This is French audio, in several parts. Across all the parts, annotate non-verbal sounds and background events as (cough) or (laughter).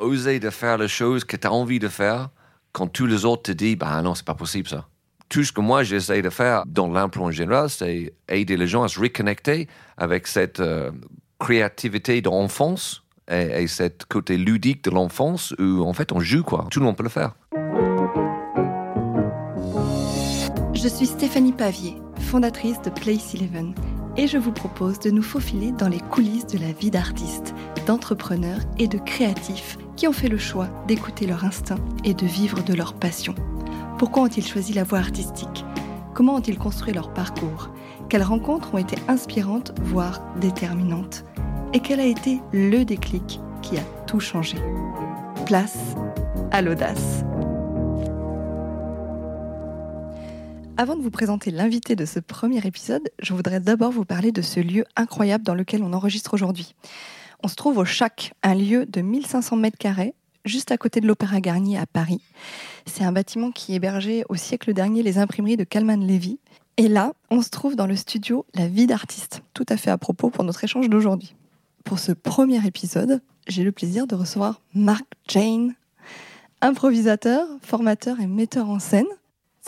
oser de faire les choses que tu as envie de faire quand tous les autres te disent, bah non, c'est pas possible ça. Tout ce que moi j'essaie de faire dans l'impro en général, c'est aider les gens à se reconnecter avec cette euh, créativité d'enfance et, et cette côté ludique de l'enfance où en fait on joue quoi. Tout le monde peut le faire. Je suis Stéphanie Pavier, fondatrice de Place Eleven, et je vous propose de nous faufiler dans les coulisses de la vie d'artistes, d'entrepreneurs et de créatifs qui ont fait le choix d'écouter leur instinct et de vivre de leur passion. Pourquoi ont-ils choisi la voie artistique? Comment ont-ils construit leur parcours? Quelles rencontres ont été inspirantes, voire déterminantes? Et quel a été le déclic qui a tout changé? Place à l'audace. Avant de vous présenter l'invité de ce premier épisode, je voudrais d'abord vous parler de ce lieu incroyable dans lequel on enregistre aujourd'hui. On se trouve au Chac, un lieu de 1500 mètres carrés, juste à côté de l'Opéra Garnier à Paris. C'est un bâtiment qui hébergeait au siècle dernier les imprimeries de Calman Levy. Et là, on se trouve dans le studio La vie d'artiste, tout à fait à propos pour notre échange d'aujourd'hui. Pour ce premier épisode, j'ai le plaisir de recevoir Marc Jane, improvisateur, formateur et metteur en scène.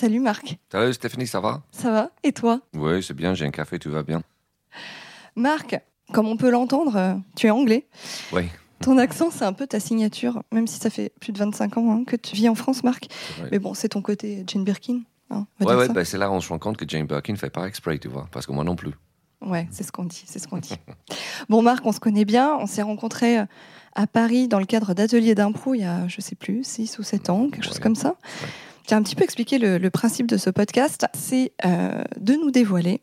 Salut Marc. Salut Stéphanie, ça va? Ça va? Et toi? Oui, c'est bien, j'ai un café, tout va bien. Marc, comme on peut l'entendre, euh, tu es anglais. Oui. Ton accent, c'est un peu ta signature, même si ça fait plus de 25 ans hein, que tu vis en France, Marc. Mais bon, c'est ton côté Jane Birkin. hein, Ouais, ouais, ben, c'est là où on se rend compte que Jane Birkin ne fait pas exprès, tu vois, parce que moi non plus. Ouais, c'est ce qu'on dit, c'est ce qu'on dit. (laughs) bon, Marc, on se connaît bien. On s'est rencontrés euh, à Paris dans le cadre d'ateliers d'impro il y a, je sais plus, 6 ou 7 ans, quelque chose comme ça. J'ai un petit peu expliqué le, principe de ce podcast. C'est euh, de nous dévoiler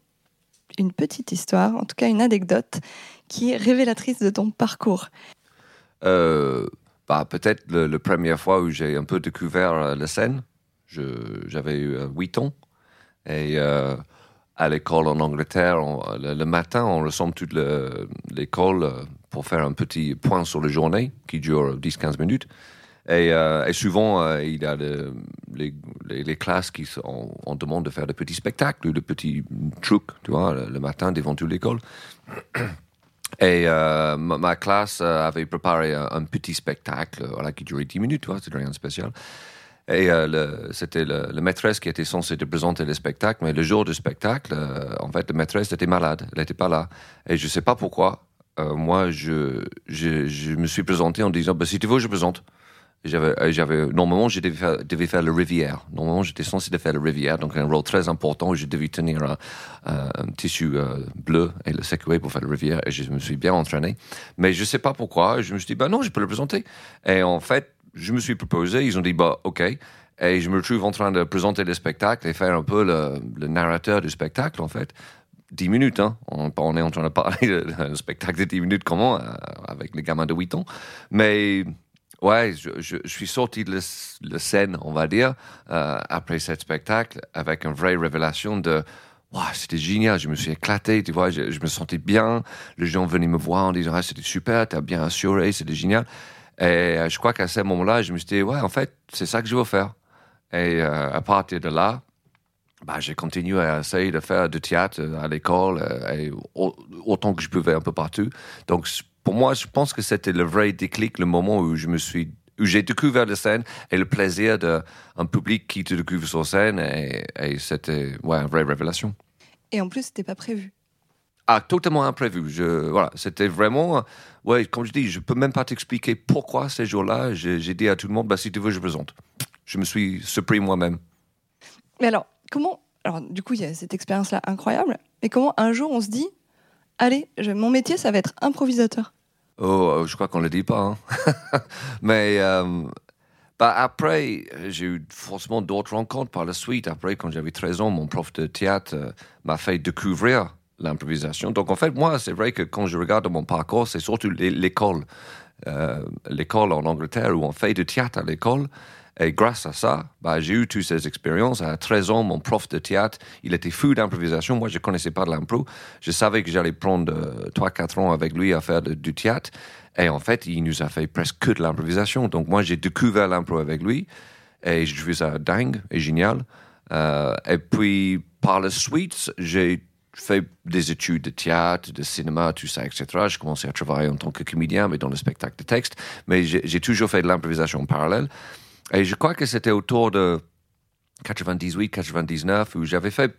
une petite histoire, en tout cas une anecdote, qui est révélatrice de ton parcours. Euh, bah, peut-être la première fois où j'ai un peu découvert euh, la scène, j'avais eu euh, 8 ans. Et euh, à l'école en Angleterre, le, le matin, on ressemble toute le- l'école euh, pour faire un petit point sur la journée qui dure 10-15 minutes. Et, euh, et souvent, euh, il y a le- les, classes qui sont, on, on demande de faire des petits spectacles des petits trucs, tu vois, le, matin devant toute l'école. Et euh, ma, classe avait préparé un, petit spectacle voilà, qui durait 10 minutes, tu vois, c'était rien de spécial. Et c'était le, maîtresse qui était censé te présenter le spectacle, mais le jour du spectacle, en fait, la maîtresse était malade, elle n'était pas là. Et je ne sais pas pourquoi, moi, je me suis présenté en disant, bah, si tu veux, je présente. J'avais, normalement, je devais faire, le Rivière. Normalement, j'étais censé faire le Rivière, donc un rôle très important où je devais tenir un, un- un tissu euh, bleu et le secouer pour faire le Rivière. Et je me suis bien entraîné. Mais je sais pas pourquoi. Je me suis dit, bah non, je peux le présenter. Et en fait, je me suis proposé. Ils ont dit, bah ok. Et je me retrouve en train de présenter le spectacle et faire un peu le, narrateur du spectacle, en fait. 10 minutes, hein. On, est en train de parler (laughs) d'un spectacle de 10 minutes, comment, euh, avec les gamins de 8 ans. Mais Ouais, je, suis sorti de la, scène, on va dire, euh, après ce spectacle, avec une vraie révélation de Wow, c'était génial, je me suis éclaté, tu vois, je, me sentais bien. Les gens venaient me voir en disant ah, c'était super, t'as bien assuré, c'était génial. Et euh, je crois qu'à ce moment-là, je me suis dit ouais, en fait, c'est ça que je veux faire. Et euh, à partir de là, bah, j'ai continué à essayer de faire du théâtre à l'école, et au- autant que je pouvais un peu partout. Donc, pour moi, je pense que c'était le vrai déclic, le moment où je me suis, où j'ai découvert la scène et le plaisir d'un public qui te découvre sur scène, et, et c'était ouais, une vraie révélation. Et en plus, c'était pas prévu. Ah, totalement imprévu. Je, voilà, c'était vraiment, ouais, comme je dis, je peux même pas t'expliquer pourquoi ces jours-là, j'ai j'ai dit à tout le monde, bah, si tu veux, je présente. Je me suis surpris moi-même. Mais alors, comment. Alors, du coup, il y a cette expérience-là incroyable. Mais comment un jour on se dit Allez, mon métier, ça va être improvisateur Oh, euh, je crois qu'on ne le dit pas. hein. (laughs) Mais euh, bah, après, j'ai eu forcément d'autres rencontres par la suite. Après, quand j'avais 13 ans, mon prof de théâtre euh, m'a fait découvrir l'improvisation. Donc, en fait, moi, c'est vrai que quand je regarde mon parcours, c'est surtout l'é- l'école. L'école en Angleterre où on fait du théâtre à l'école. Et grâce à ça, bah, j'ai eu toutes ces expériences. À 13 ans, mon prof de théâtre, il était fou d'improvisation. Moi, je ne connaissais pas de l'impro. Je savais que j'allais prendre 3-4 ans avec lui à faire du théâtre. Et en fait, il nous a fait presque que de l'improvisation. Donc, moi, j'ai découvert l'impro avec lui. Et je trouvais ça dingue et génial. Euh, et puis, par la suite, j'ai fais des études de théâtre, de cinéma, tout ça, etc. J'ai commencé à travailler en tant que comédien, mais dans le spectacle de texte. Mais j'ai toujours fait de l'improvisation en parallèle. Et je crois que c'était autour de 98, 99 où j'avais fait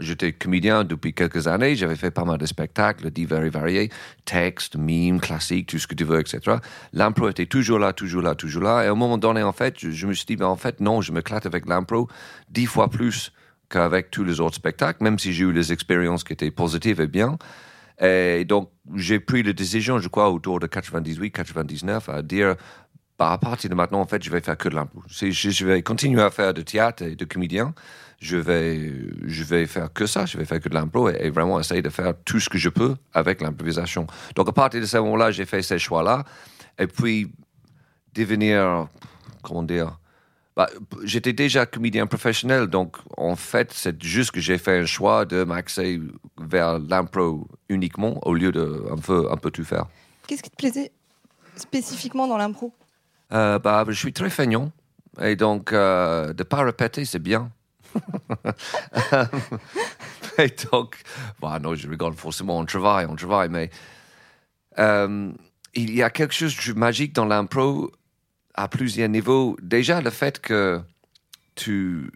J'étais comédien depuis quelques années, j'avais fait pas mal de spectacles divers et variés, textes, mimes, classiques, tout ce que tu veux, etc. L'impro était toujours là, toujours là, toujours là. Et à un moment donné, en fait, je, me suis dit, ben, en fait, non, je me clate avec l'impro dix fois plus qu'avec tous les autres spectacles, même si j'ai eu des expériences qui étaient positives et bien. Et donc, j'ai pris la décision, je crois, autour de 98, 99, à dire, à partir de maintenant, en fait, je vais faire que de l'impro. Je, je vais continuer à faire de théâtre et de comédien. Je vais, je vais faire que ça. Je vais faire que de l'impro et, vraiment essayer de faire tout ce que je peux avec l'improvisation. Donc, à partir de ce moment-là, j'ai fait ces choix-là. Et puis, devenir, comment dire, bah, j'étais déjà comédien professionnel, donc en fait, c'est juste que j'ai fait un choix de m'axer vers l'impro uniquement au lieu de un peu, un peu tout faire. Qu'est-ce qui te plaisait spécifiquement dans l'impro? Euh, bah, Je suis très feignant. Et donc, euh, de ne pas répéter, c'est bien. (laughs) et donc, bah, non, je rigole forcément, on travaille, on travaille, mais euh, il y a quelque chose de magique dans l'impro à plusieurs niveaux. Déjà, le fait que tu,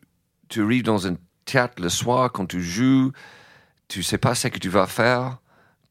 tu arrives dans un théâtre le soir, quand tu joues, tu sais pas ce que tu vas faire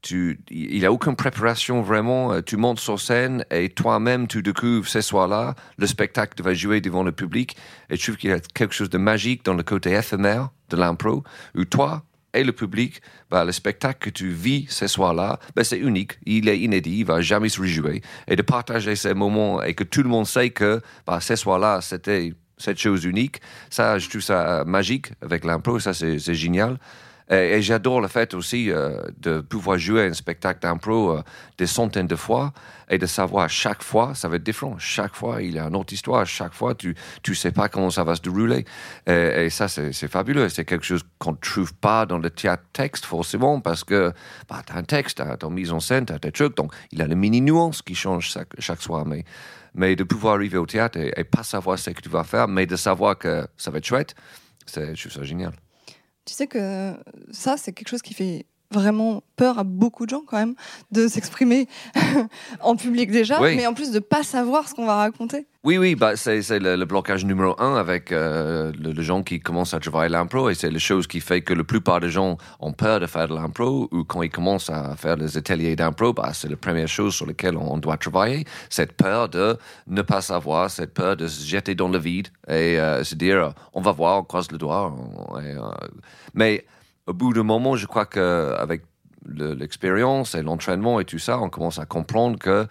tu, il n'y a aucune préparation vraiment. Euh, tu montes sur scène et toi-même, tu découvres ce soir-là le spectacle va jouer devant le public. Et je trouve qu'il y a quelque chose de magique dans le côté éphémère de l'impro, où toi et le public, bah, le spectacle que tu vis ce soir-là, bah, c'est unique, il est inédit, il va jamais se rejouer. Et de partager ces moments et que tout le monde sait que bah, ce soir-là, c'était cette chose unique, ça, je trouve ça magique avec l'impro, ça c'est génial. Et, j'adore le fait aussi euh, de pouvoir jouer un spectacle d'impro euh, des centaines de fois et de savoir chaque fois, ça va être différent. Chaque fois, il y a une autre histoire. Chaque fois, tu ne sais pas comment ça va se dérouler. Et, ça, c'est fabuleux. C'est quelque chose qu'on ne trouve pas dans le théâtre texte, forcément, parce que bah, tu as un texte, tu as ton mise en scène, tu as tes trucs. Donc, il y a les mini-nuances qui changent chaque, chaque soir. Mais, mais de pouvoir arriver au théâtre et, et pas savoir ce que tu vas faire, mais de savoir que ça va être chouette, je trouve ça génial. Tu sais que ça, c'est quelque chose qui fait vraiment peur à beaucoup de gens quand même de s'exprimer (laughs) en public déjà, mais en plus de pas savoir ce qu'on va raconter. Oui, oui, bah, c'est le, blocage numéro un avec euh, les gens qui commencent à travailler l'impro et c'est la chose qui fait que la plupart des gens ont peur de faire de l'impro ou quand ils commencent à faire des ateliers d'impro, bah, c'est la première chose sur laquelle on doit travailler, cette peur de ne pas savoir, cette peur de se jeter dans le vide et euh, se dire on va voir, on croise le doigt. Euh, mais au bout d'un moment, je crois qu'avec l'expérience et l'entraînement et tout ça, on commence à comprendre que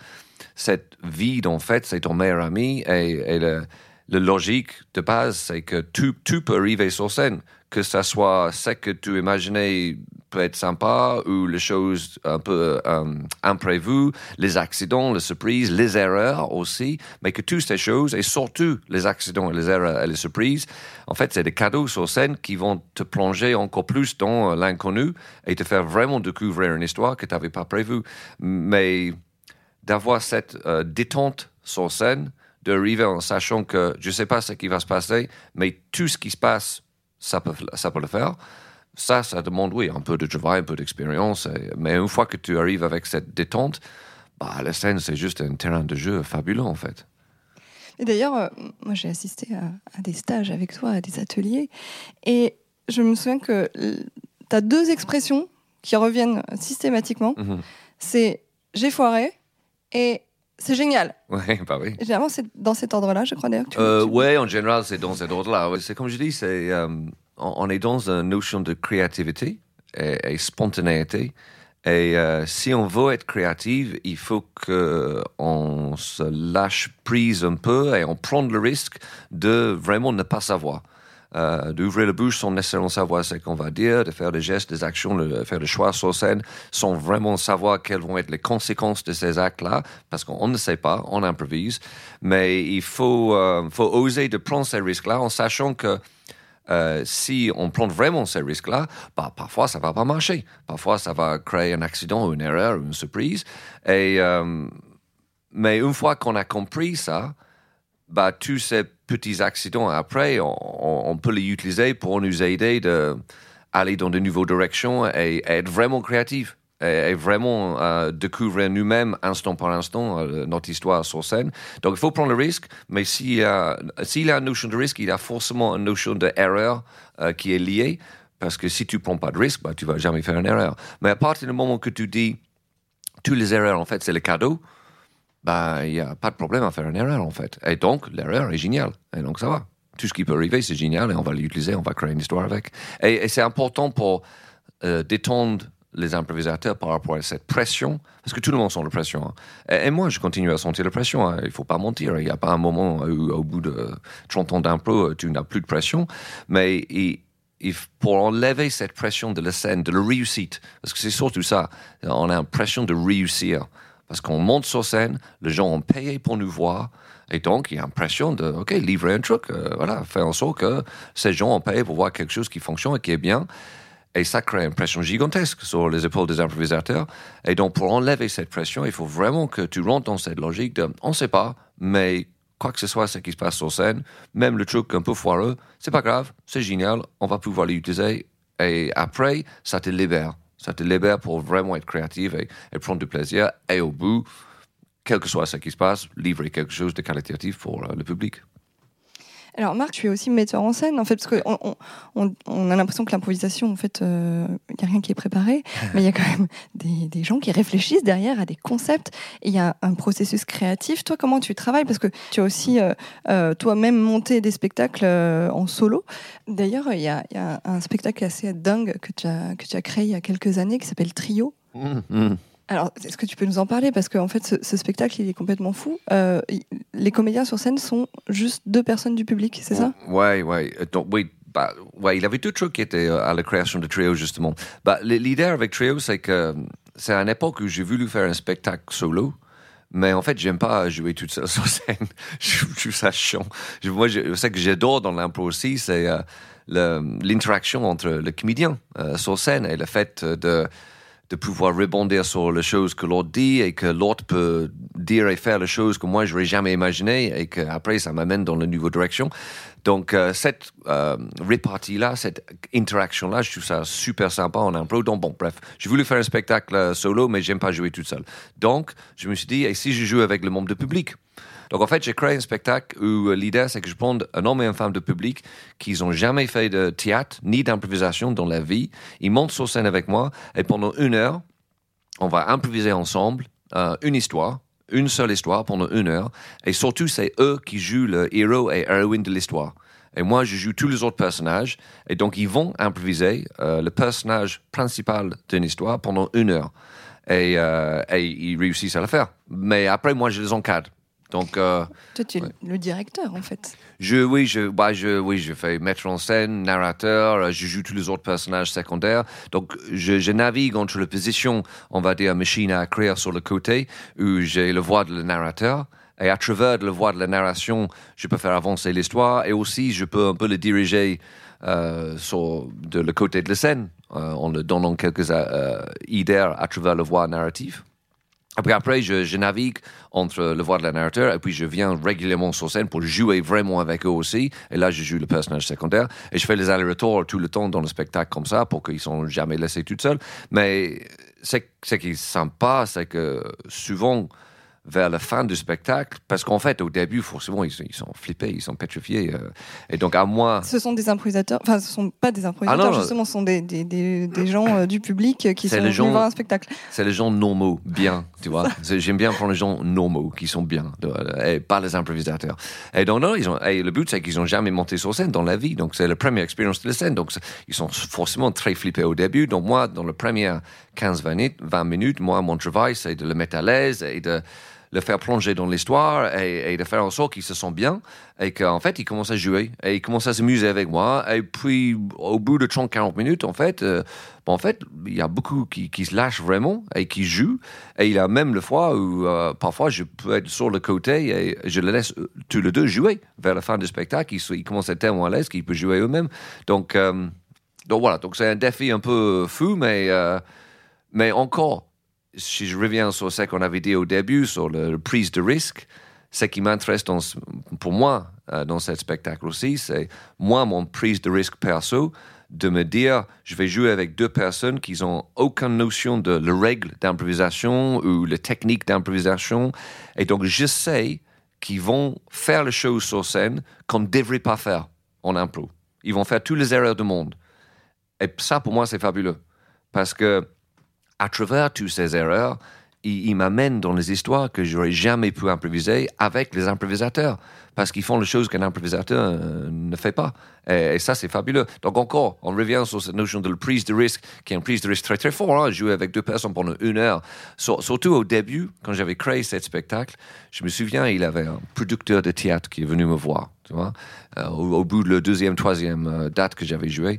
cette vide, en fait, c'est ton meilleur ami et, le, logique de base, c'est que tout, tout peut arriver sur scène, que ce soit ce que tu imaginais être sympa ou les choses un peu euh, imprévues, les accidents, les surprises, les erreurs aussi, mais que toutes ces choses, et surtout les accidents, les erreurs et les surprises, en fait, c'est des cadeaux sur scène qui vont te plonger encore plus dans l'inconnu et te faire vraiment découvrir une histoire que tu n'avais pas prévue. Mais d'avoir cette euh, détente sur scène, d'arriver en sachant que je ne sais pas ce qui va se passer, mais tout ce qui se passe, ça peut, ça peut le faire ça, ça demande, oui, un peu de travail, un peu d'expérience. Mais une fois que tu arrives avec cette détente, bah, la scène, c'est juste un terrain de jeu fabuleux, en fait. Et d'ailleurs, euh, moi, j'ai assisté à, des stages avec toi, à des ateliers. Et je me souviens que tu as deux expressions qui reviennent systématiquement. Mhm. C'est j'ai foiré et c'est génial. (laughs) Ouais, bah oui. Généralement, c'est dans cet ordre-là, je crois d'ailleurs. Euh, oui, en général, c'est dans cet ordre-là. C'est comme je dis, c'est. Euh, on est dans une notion de créativité et, spontanéité. Et euh, si on veut être créatif, il faut qu'on se lâche prise un peu et on prend le risque de vraiment ne pas savoir. Euh, d'ouvrir la bouche sans nécessairement savoir ce qu'on va dire, de faire des gestes, des actions, de faire des choix sur scène sans vraiment savoir quelles vont être les conséquences de ces actes-là, parce qu'on ne sait pas, on improvise. Mais il faut, euh, faut oser de prendre ces risques-là en sachant que euh, si on prend vraiment ces risques-là, bah, parfois ça va pas marcher. Parfois ça va créer un accident, une erreur, une surprise. Et, euh, mais une fois qu'on a compris ça, bah, tous ces petits accidents après, on, peut les utiliser pour nous aider de aller dans de nouvelles directions et, être vraiment créatif. Et, vraiment euh, découvrir nous-mêmes instant par instant euh, notre histoire sur scène. Donc il faut prendre le risque, mais s'il a, a une notion de risque, il a forcément une notion d'erreur euh, qui est liée, parce que si tu prends pas de risque, bah, tu vas jamais faire une erreur. Mais à partir du moment que tu dis, toutes les erreurs, en fait, c'est le cadeau, bah, il n'y a pas de problème à faire une erreur, en fait. Et donc, l'erreur est géniale. Et donc, ça va tout ce qui peut arriver, c'est génial et on va l'utiliser, on va créer une histoire avec. Et, c'est important pour détendre les improvisateurs par rapport à cette pression, parce que tout le monde sent la pression. Hein. Et, moi, je continue à sentir la pression, hein. il ne faut pas mentir. Il n'y a pas un moment où, au bout de 30 ans d'impro, tu n'as plus de pression. Mais pour enlever cette pression de la scène, de la réussite, parce que c'est surtout ça, on a l'impression de réussir. Parce qu'on monte sur scène, les gens ont payé pour nous voir, et donc, il y a l'impression de, OK, livrer un truc, euh, voilà, faire en sorte que ces gens ont payé pour voir quelque chose qui fonctionne et qui est bien. Et ça crée une pression gigantesque sur les épaules des improvisateurs. Et donc, pour enlever cette pression, il faut vraiment que tu rentres dans cette logique de, on ne sait pas, mais quoi que ce soit ce qui se passe sur scène, même le truc un peu foireux, c'est pas grave, c'est génial, on va pouvoir l'utiliser. Et après, ça te libère. Ça te libère pour vraiment être créatif et, et prendre du plaisir. Et au bout, quel que soit ce qui se passe, livrer quelque chose de qualitatif pour euh, le public. Alors Marc, tu es aussi metteur en scène, en fait, parce qu'on on, a l'impression que l'improvisation, en fait, il euh, n'y a rien qui est préparé, (laughs) mais il y a quand même des, gens qui réfléchissent derrière à des concepts, et il y a un processus créatif. Toi, comment tu travailles? Parce que tu as aussi euh, toi-même monté des spectacles en solo. D'ailleurs, il y, a un spectacle assez dingue que tu as, que tu as créé il y a quelques années qui s'appelle Trio. Mmh, mmh. Alors, est-ce que tu peux nous en parler? Parce qu'en fait, ce, spectacle, il est complètement fou. Euh, les comédiens sur scène sont juste deux personnes du public, c'est ça? Oui, oui. Oui, bah, ouais, il avait tout truc qui était euh, à la création de Trio, justement. Bah, L'idée avec Trio, c'est que c'est à une époque où j'ai voulu faire un spectacle solo. Mais en fait, j'aime pas jouer toute seule (laughs) sur scène. je, trouve ça chiant. moi, je, ce que j'adore dans l'impro aussi, c'est euh, l'interaction entre le comédien sur scène et le fait de de pouvoir rebondir sur les choses que l'autre dit et que l'autre peut dire et faire les choses que moi je n'aurais jamais imaginé et qu'après ça m'amène dans la nouvelle direction. Donc euh, cette euh, répartie-là, cette interaction-là, je trouve ça super sympa en impro. Donc bon, bref, j'ai voulu faire un spectacle euh, solo, mais j'aime pas jouer tout seul. Donc je me suis dit, et si je joue avec le membre de public? Donc en fait, j'ai créé un spectacle où euh, l'idée, c'est que je prends un homme et une femme de public qui n'ont jamais fait de théâtre ni d'improvisation dans la vie. Ils montent sur scène avec moi et pendant une heure, on va improviser ensemble euh, une histoire, une seule histoire pendant une heure. Et surtout, c'est eux qui jouent le héros et héroïne de l'histoire. Et moi, je joue tous les autres personnages. Et donc, ils vont improviser euh, le personnage principal d'une histoire pendant une heure. Et, et, ils réussissent à le faire. Mais après, moi, je les encadre. Donc, euh, Toi, tu es le directeur, en fait. Je, oui, je, bah, je, oui, je fais mettre en scène, narrateur, euh, je joue tous les autres personnages secondaires. Donc, je, je navigue entre les positions, on va dire, machine à écrire sur le côté, où j'ai le voix de le narrateur. Et à travers le voix de la narration, je peux faire avancer l'histoire et aussi je peux un peu le diriger euh, sur de le côté de la scène en le donnant quelques idées à travers le voix narrative. Après, après je, navigue entre le voix de la narrateur et puis je viens régulièrement sur scène pour jouer vraiment avec eux aussi. Et là, je joue le personnage secondaire et je fais les allers-retours tout le temps dans le spectacle comme ça pour qu'ils sont jamais laissés tout seuls. Mais ce qui est sympa, c'est que souvent, vers la fin du spectacle, parce qu'en fait, au début, forcément, ils, ils, sont flippés, ils sont pétrifiés. Euh, et donc, à moi. Ce sont des improvisateurs, enfin, ce ne sont pas des improvisateurs, ah justement, ce sont des, des, des, des gens euh, du public qui sont venus voir un spectacle. C'est les gens normaux, bien, tu vois. J'aime bien prendre les gens normaux, qui sont bien, et pas les improvisateurs. Et donc, non, ils ont, et le but, c'est qu'ils n'ont jamais monté sur scène dans la vie. Donc, c'est la première expérience de la scène. Donc, ils sont forcément très flippés au début. Donc, moi, dans le premier 15-20 minutes, moi, mon travail, c'est de le mettre à l'aise et de le faire plonger dans l'histoire et, de faire en sorte qu'il se sent bien et qu'en fait, il commence à jouer et il commence à s'amuser avec moi. Et puis, au bout de 30-40 minutes, en fait, euh, en fait, il y a beaucoup qui, qui, se lâchent vraiment et qui jouent. Et il y a même le fois où, euh, parfois, je peux être sur le côté et je le laisse euh, tous les deux jouer vers la fin du spectacle. Ils, commencent à être tellement à l'aise qu'ils peuvent jouer eux-mêmes. Donc, donc voilà, donc c'est un défi un peu fou, mais, mais encore, si je reviens sur ce qu'on avait dit au début, sur la prise de risque, ce qui m'intéresse pour moi euh, dans ce spectacle aussi, c'est moi, mon prise de risque perso, de me dire, je vais jouer avec deux personnes qui n'ont aucune notion de la règle d'improvisation ou la technique d'improvisation. Et donc, je sais qu'ils vont faire les choses sur scène qu'on ne devrait pas faire en impro. Ils vont faire toutes les erreurs du monde. Et ça, pour moi, c'est fabuleux. Parce que, à travers toutes ces erreurs, ils, m'amènent dans les histoires que j'aurais jamais pu improviser avec les improvisateurs. Parce qu'ils font les choses qu'un improvisateur euh, ne fait pas. Et, ça, c'est fabuleux. Donc, encore, on revient sur cette notion de prise de risque, qui est une prise de risque très, très fort. Hein, jouer avec deux personnes pendant une heure. surtout au début, quand j'avais créé ce spectacle, je me souviens, il avait un producteur de théâtre qui est venu me voir. Tu vois, euh, au, bout de la deuxième, troisième euh, date que j'avais joué.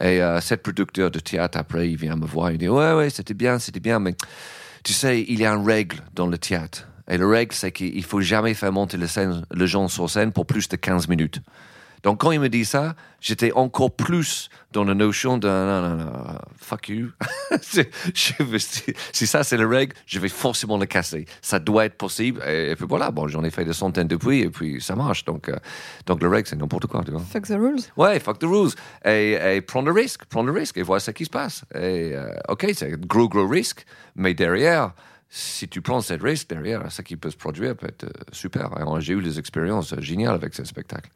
Et cette producteur de théâtre, après, il vient me voir. Il dit Ouais, ouais, c'était bien, c'était bien, mais tu sais, il y a une règle dans le théâtre. Et la règle, c'est qu'il faut jamais faire monter le, scène, le gens sur scène pour plus de 15 minutes. Donc, quand il me dit ça, j'étais encore plus dans la notion de non, non, non, fuck you. (laughs) si ça, c'est la règle, je vais forcément le casser. Ça doit être possible. Et, puis voilà, bon, j'en ai fait des centaines depuis, et puis ça marche. Donc, euh, donc la règle, c'est n'importe quoi. Tu vois. Fuck the rules. Ouais, fuck the rules. Et, et prendre le risque, prendre le risque et voir ce qui se passe. Et, euh, OK, c'est un gros, gros risque, mais derrière, si tu prends ce risque derrière, ce qui peut se produire peut être euh, super. J'ai eu des expériences géniales avec ce spectacle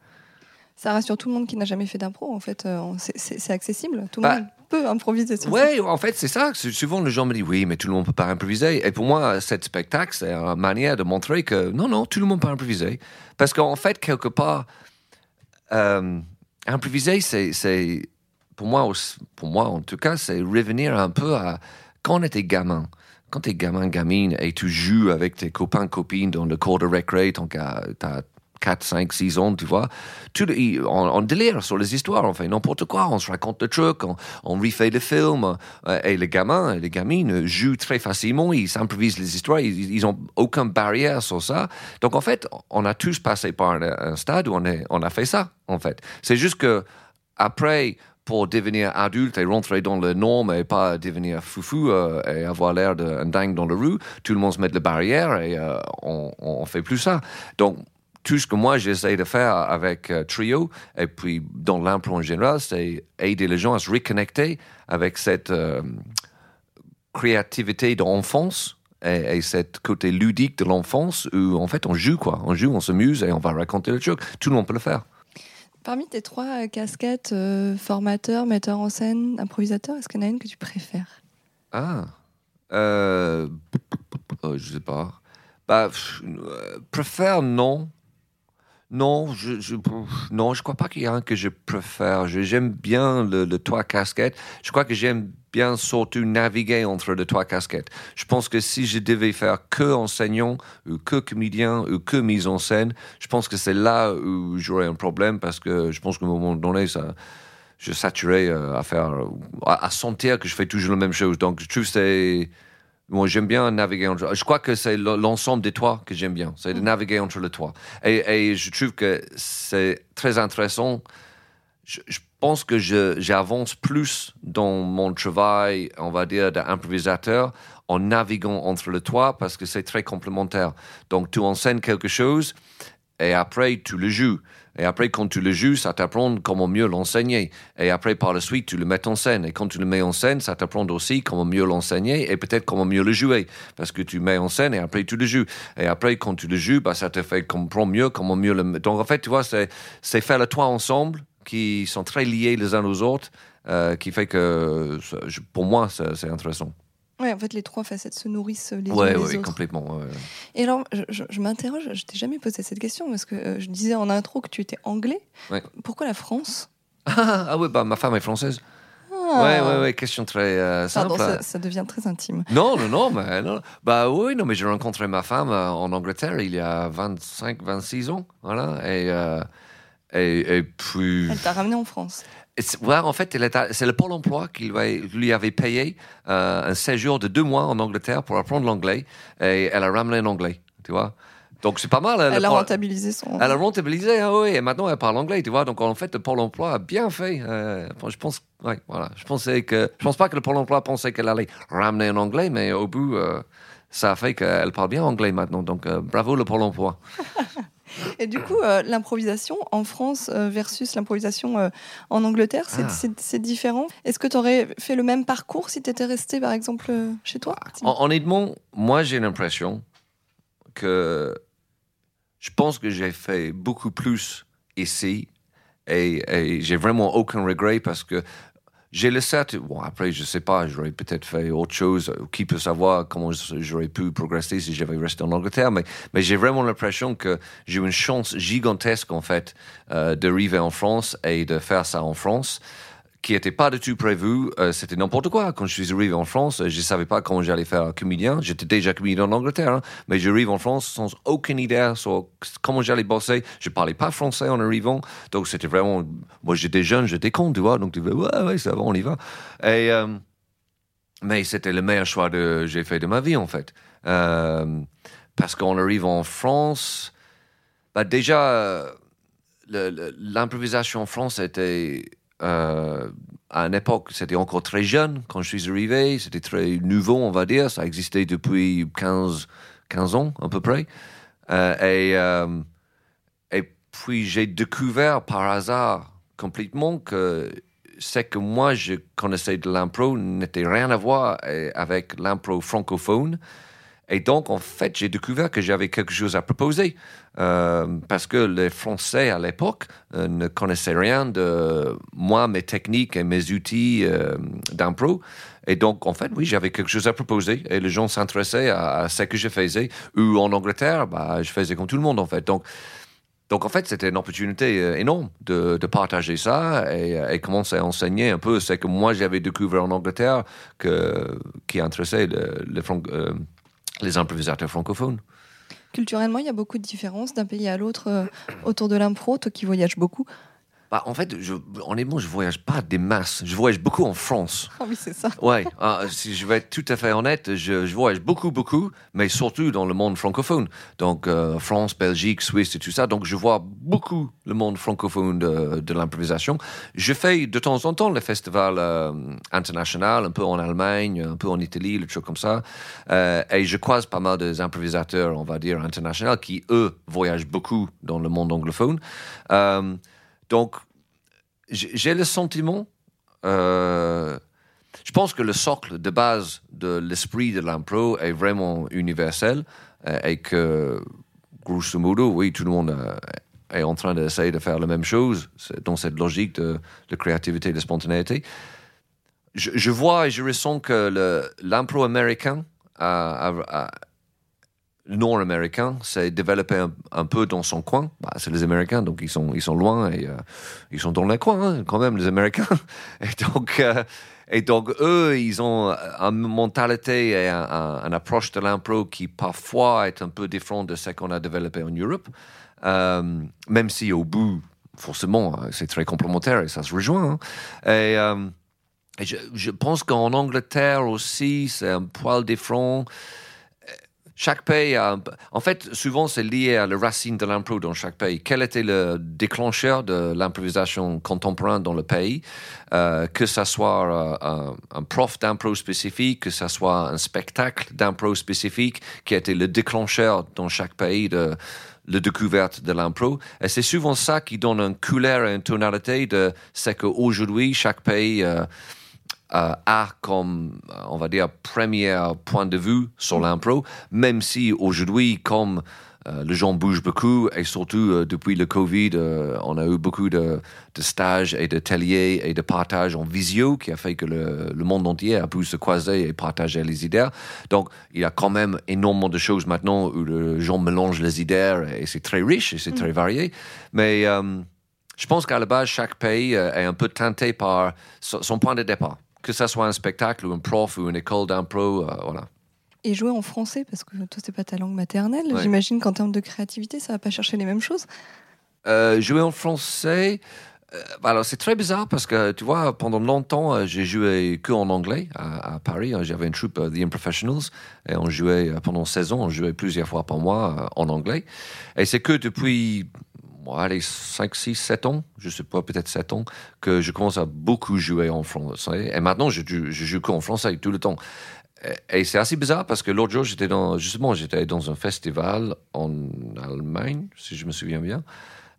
ça rassure tout le monde qui n'a jamais fait d'impro. En fait, euh, c'est accessible. Tout le bah, monde peut improviser sur Oui, en fait, c'est ça. Souvent, les gens me disent oui, mais tout le monde ne peut pas improviser. Et pour moi, cet spectacle, c'est une manière de montrer que non, non, tout le monde peut improviser. Parce qu'en fait, quelque part, euh, improviser, c'est, pour moi, pour moi, en tout cas, c'est revenir un peu à quand on était gamin quand t'es gamin, gamine, et tu joues avec tes copains, copines dans le cours de récré, tu as 4, 5, 6 ans, tu vois. Tout, on, délire sur les histoires, on fait n'importe quoi, on se raconte des trucs, on, on refait des films. Euh, et les gamins, les gamines jouent très facilement, ils s'improvisent les histoires, ils n'ont aucune barrière sur ça. Donc en fait, on a tous passé par un, stade où on, est, on a fait ça, en fait. C'est juste que après, pour devenir adulte et rentrer dans les normes et pas devenir foufou euh, et avoir l'air d'un dingue dans la rue, tout le monde se met les barrières et euh, on, on fait plus ça. Donc tout ce que moi j'essaie de faire avec euh, Trio et puis dans l'impro en général, c'est aider les gens à se reconnecter avec cette euh, créativité d'enfance et, et cette côté ludique de l'enfance où en fait on joue quoi, on joue, on s'amuse et on va raconter le truc. Tout le monde peut le faire. Parmi tes trois casquettes, euh, formateur, metteur en scène, improvisateur, est-ce qu'il y en a une que tu préfères? Ah, euh, oh, je sais pas. Bah, préfère non non, je, je, non, je crois pas qu'il y a un que je préfère. J'aime bien le, le toit casquette. Je crois que j'aime bien surtout naviguer entre les trois casquettes. Je pense que si je devais faire que enseignant ou que comédien ou que mise en scène, je pense que c'est là où j'aurais un problème parce que je pense qu'à un moment donné, ça, je saturais euh, à faire, à, à, sentir que je fais toujours la même chose. Donc, je trouve que c'est, moi, j'aime bien naviguer entre. Je crois que c'est l'ensemble des toits que j'aime bien. C'est de mm. naviguer entre les toits. Et, je trouve que c'est très intéressant. Je, pense que j'avance plus dans mon travail, on va dire, d'improvisateur en naviguant entre les toits parce que c'est très complémentaire. Donc, tu enseignes quelque chose et après, tu le joues. Et après, quand tu le joues, ça t'apprend comment mieux l'enseigner. Et après, par la suite, tu le mets en scène. Et quand tu le mets en scène, ça t'apprend aussi comment mieux l'enseigner et peut-être comment mieux le jouer. Parce que tu mets en scène et après, tu le joues. Et après, quand tu le joues, bah, ça te fait comprendre mieux comment mieux le... Donc, en fait, tu vois, c'est faire le toit ensemble qui sont très liés les uns aux autres, euh, qui fait que, pour moi, c'est intéressant. Oui, en fait, les trois facettes se nourrissent les ouais, unes les ouais, autres. complètement. Et alors, je, je, m'interroge, je t'ai jamais posé cette question parce que euh, je disais en intro que tu étais anglais. Pourquoi la France? Ah, ah, oui, bah ma femme est française. Ah. Ouais, ouais, ouais, question très euh, simple. Pardon, ça, devient très intime. Non, non, non, mais non. Bah oui, non, mais j'ai rencontré ma femme euh, en Angleterre il y a 25, 26 ans, voilà, et, et, et puis. Elle t'a ramené en France. En fait, c'est le Pôle emploi qui lui avait payé euh, un séjour de deux mois en Angleterre pour apprendre l'anglais et elle a ramené l'anglais, tu vois. Donc c'est pas mal. Elle, a rentabilisé son. Elle a rentabilisé, hein, oui. Et maintenant elle parle anglais, tu vois. Donc en fait, le Pôle Emploi a bien fait. Euh, je pense, ouais, voilà. Je pensais que, je pense pas que le Pôle Emploi pensait qu'elle allait ramener un anglais, mais au bout, euh, ça a fait qu'elle parle bien anglais maintenant. Donc bravo le Pôle Emploi. (laughs) Et du coup, euh, l'improvisation en France euh, versus l'improvisation euh, en Angleterre, c'est Ah. c'est- c'est différent. Est-ce que tu aurais fait le même parcours si tu étais resté, par exemple, chez toi? Hon- Honnêtement, moi j'ai l'impression que je pense que j'ai fait beaucoup plus ici et, et j'ai vraiment aucun regret parce que j'ai le certain. Bon, après, je sais pas, j'aurais peut-être fait autre chose. Qui peut savoir comment j'aurais pu progresser si j'avais resté en Angleterre, mais, mais j'ai vraiment l'impression que j'ai eu une chance gigantesque en fait euh, d'arriver en France et de faire ça en France qui n'était pas du tout prévu. Euh, C'était n'importe quoi. Quand je suis arrivé en France, je ne savais pas comment j'allais faire comédien. J'étais déjà comédien en Angleterre, hein, mais j'arrive en France sans aucune idée sur comment j'allais bosser. Je parlais pas français en arrivant, donc c'était vraiment. Moi, j'étais jeune, j'étais con, tu vois, donc tu dis ouais, ouais, ça va, on y va. Euh, mais c'était le meilleur choix que j'ai fait de ma vie en fait, Euh, parce qu'on arrive en France. Bah déjà, l'improvisation en France était euh, à une époque, c'était encore très jeune quand je suis arrivé. C'était très nouveau, on va dire. Ça existait depuis 15, 15 ans, à peu près. Euh, et, euh, et puis, j'ai découvert par hasard complètement que ce que moi, je connaissais de l'impro n'était rien à voir avec l'impro francophone. Et donc, en fait, j'ai découvert que j'avais quelque chose à proposer. Euh, parce que les Français, à l'époque, euh, ne connaissaient rien de moi, mes techniques et mes outils euh, d'impro. Et donc, en fait, oui, j'avais quelque chose à proposer. Et les gens s'intéressaient à, ce que je faisais. Ou en Angleterre, bah, je faisais comme tout le monde, en fait. Donc, donc en fait, c'était une opportunité énorme de, partager ça et, commencer à enseigner un peu ce que moi j'avais découvert en Angleterre que, qui intéressait le- le euh, les improvisateurs francophones. Culturellement, il y a beaucoup de différences d'un pays à l'autre euh, autour de l'impro. Toi qui voyages beaucoup. Bah, en fait, je, honnêtement, je voyage pas des masses. Je voyage beaucoup en France. Ah (laughs) oui, c'est ça. Ouais, euh, si je vais être tout à fait honnête, je, je voyage beaucoup, beaucoup, mais surtout dans le monde francophone. Donc, euh, France, Belgique, Suisse et tout ça. Donc, je vois beaucoup le monde francophone de, de l'improvisation. Je fais de temps en temps le festival euh, international, un peu en Allemagne, un peu en Italie, le truc comme ça. Euh, et je croise pas mal des improvisateurs, on va dire, internationaux qui, eux, voyagent beaucoup dans le monde anglophone. Euh, donc, j'ai le sentiment euh, je pense que le socle de base de l'esprit de l'impro est vraiment universel euh, et que, grosso modo, oui, tout le monde euh, est en train d'essayer de faire la même chose dans cette logique de, créativité et de spontanéité. Je, vois et je ressens que l'impro américain a- nord-américain s'est développé un, peu dans son coin. Bah, c'est les Américains, donc ils sont, ils sont loin et euh, ils sont dans le coin, hein, quand même, les Américains. (laughs) Et donc, euh, et donc, eux, ils ont une mentalité et un, un- une approche de l'impro qui parfois est un peu différente de ce qu'on a développé en Europe. Euh, même si au bout, forcément, c'est très complémentaire et ça se rejoint. hein. Et, je pense qu'en Angleterre aussi, c'est un poil différent. Chaque pays a. un- En fait, souvent, c'est lié à la racine de l'impro dans chaque pays. Quel était le déclencheur de l'improvisation contemporaine dans le pays? Euh, Que ce soit euh, un, un prof d'impro spécifique, que ce soit un spectacle d'impro spécifique qui a été le déclencheur dans chaque pays de la découverte de l'impro. Et c'est souvent ça qui donne une couleur et une tonalité de ce qu'aujourd'hui, chaque pays. euh, euh, a comme, euh, on va dire, premier point de vue sur l'impro, même si aujourd'hui, comme euh, les gens bougent beaucoup, et surtout euh, depuis le Covid, euh, on a eu beaucoup de, de stages et d'ateliers et de partages en visio qui a fait que le, le monde entier a pu se croiser et partager les idées. Donc, il y a quand même énormément de choses maintenant où les gens mélangent les idées et c'est très riche et c'est très varié. Mais je pense qu'à la base, chaque pays est un peu teinté par son point de départ. Que ce soit un spectacle ou un prof ou une école d'impro, euh, voilà. Et jouer en français, parce que toi, c'est pas ta langue maternelle. Ouais. J'imagine qu'en termes de créativité, ça va pas chercher les mêmes choses. Euh, jouer en français, euh, bah alors c'est très bizarre parce que tu vois, pendant longtemps, euh, j'ai joué que en anglais à, à Paris. hein. J'avais une troupe, The Unprofessionals, et on jouait pendant 16 ans, on jouait plusieurs fois par mois en anglais. Et c'est que depuis, allez, 5, 6, 7 ans, je sais pas, peut-être 7 ans, que je commence à beaucoup jouer en français. Et maintenant, je, joue- je joue qu'en français tout le temps. et, et c'est assez bizarre parce que l'autre jour, j'étais dans, justement, j'étais dans un festival en Allemagne, si je me souviens bien.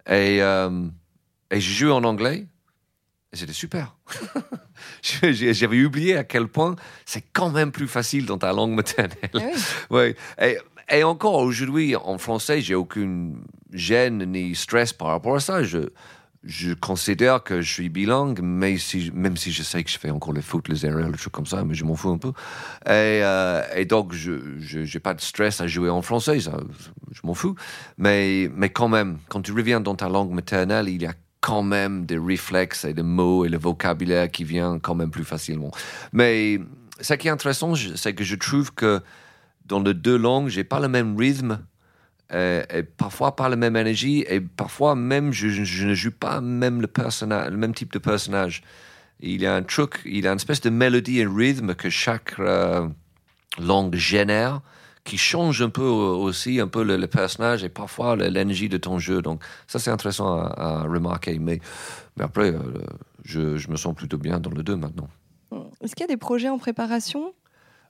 Et, euh, et j'ai joué en anglais. Et c'était super. (laughs) J'avais oublié à quel point c'est quand même plus facile dans ta langue maternelle. Ah oui. Ouais. Et, et encore aujourd'hui, en français, j'ai aucune gêne ni stress par rapport à ça. Je, je considère que je suis bilingue, mais si, même si je sais que je fais encore les fautes, les erreurs, les trucs comme ça, mais je m'en fous un peu. Et, euh, et donc, je n'ai pas de stress à jouer en français, ça, je m'en fous. Mais, mais quand même, quand tu reviens dans ta langue maternelle, il y a quand même des réflexes et des mots et le vocabulaire qui vient quand même plus facilement. Mais ce qui est intéressant, c'est que je trouve que dans les deux langues, j'ai pas le même rythme euh, et parfois pas la même énergie et parfois même je, ne joue pas même le même type de personnage. Il y a un truc, il y a une espèce de mélodie et rythme que chaque euh, langue génère qui change un peu aussi un peu le, personnage et parfois l'énergie de ton jeu. Donc ça c'est intéressant à, remarquer. Mais, mais après, euh, je, je me sens plutôt bien dans le deux maintenant. Est-ce qu'il y a des projets en préparation?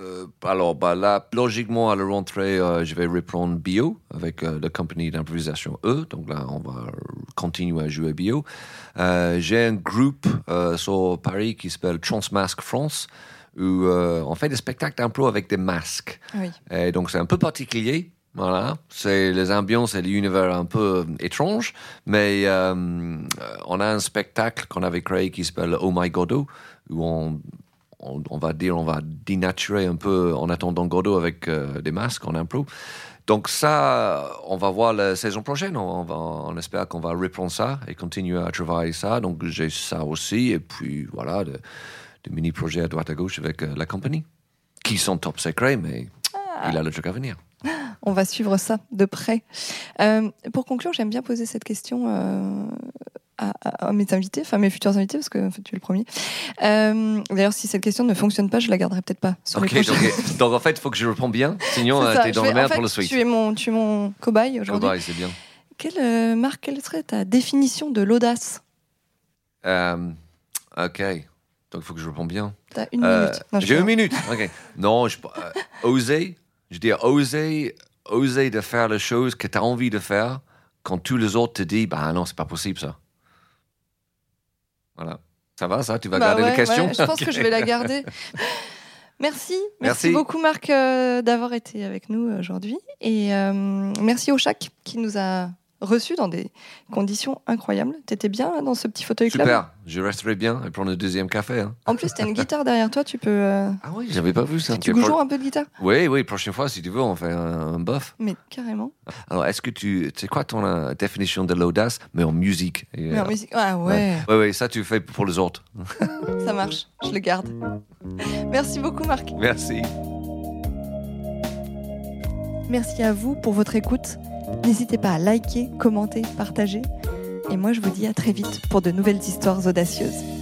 Euh, alors, bah, là, logiquement, à la rentrée, euh, je vais reprendre Bio avec euh, la compagnie d'improvisation E. Donc là, on va continuer à jouer Bio. J'ai un groupe sur Paris qui s'appelle Transmasque France où on fait des spectacles d'impro avec des masques. Oui. Et donc, c'est un peu particulier. Voilà, c'est les ambiances et l'univers un peu étranges, mais on a un spectacle qu'on avait créé qui s'appelle Oh My Godot, où on, on, on va dire, on va dénaturer un peu en attendant Godot avec euh, des masques en impro. Donc ça, on va voir la saison prochaine. On, va, on espère qu'on va reprendre ça et continuer à travailler ça. Donc j'ai ça aussi. Et puis voilà, de, de mini-projets à droite à gauche avec euh, la compagnie, qui sont top secrets, mais il a le truc à venir. (gasps) On va suivre ça de près. Euh, pour conclure, j'aime bien poser cette question à, mes invités, enfin mes futurs invités, parce que en fait, tu es le premier. Euh, D'ailleurs, si cette question ne fonctionne pas, je la garderai peut-être pas sur les donc, en fait, il faut que je réponds bien, sinon euh, t'es je dans la merde en fait, pour le suite. Tu es mon, tu es mon cobaye aujourd'hui. Cobaye, c'est bien. Quelle, euh, Marc, quelle serait ta définition de l'audace? Euh, ok, donc il faut que je réponds bien. T'as une Euh, minute. J'ai une minute. Ok. Non, je, euh, oser, je dis oser, oser de faire les choses que tu as envie de faire quand tous les autres te disent, bah non, c'est pas possible ça. Voilà. Ça va, ça Tu vas Bah garder ouais, les questions ouais, je pense que je vais la garder. Merci, merci, Merci. beaucoup Marc euh, d'avoir été avec nous aujourd'hui et euh, merci au Chac qui nous a reçus dans des conditions incroyables. T'étais bien dans ce petit fauteuil club? Super, je resterai bien et prendre le deuxième café. hein. En plus, t'as une guitare derrière toi, tu peux. euh, Ah oui, j'avais pas vu ça. Tu joues un peu de guitare Oui, oui, prochaine fois, si tu veux, on fait un, un buff. Mais carrément. Alors, est-ce que tu. C'est quoi ton euh, définition de l'audace, mais en musique Et, Mais en euh, musique. Ah ouais, Ouais, ouais, ça tu fais pour les autres. (laughs) ça marche. Je le garde. Merci beaucoup Marc. Merci. Merci à vous pour votre écoute. N'hésitez pas à liker, commenter, partager. Et moi, je vous dis à très vite pour de nouvelles histoires audacieuses.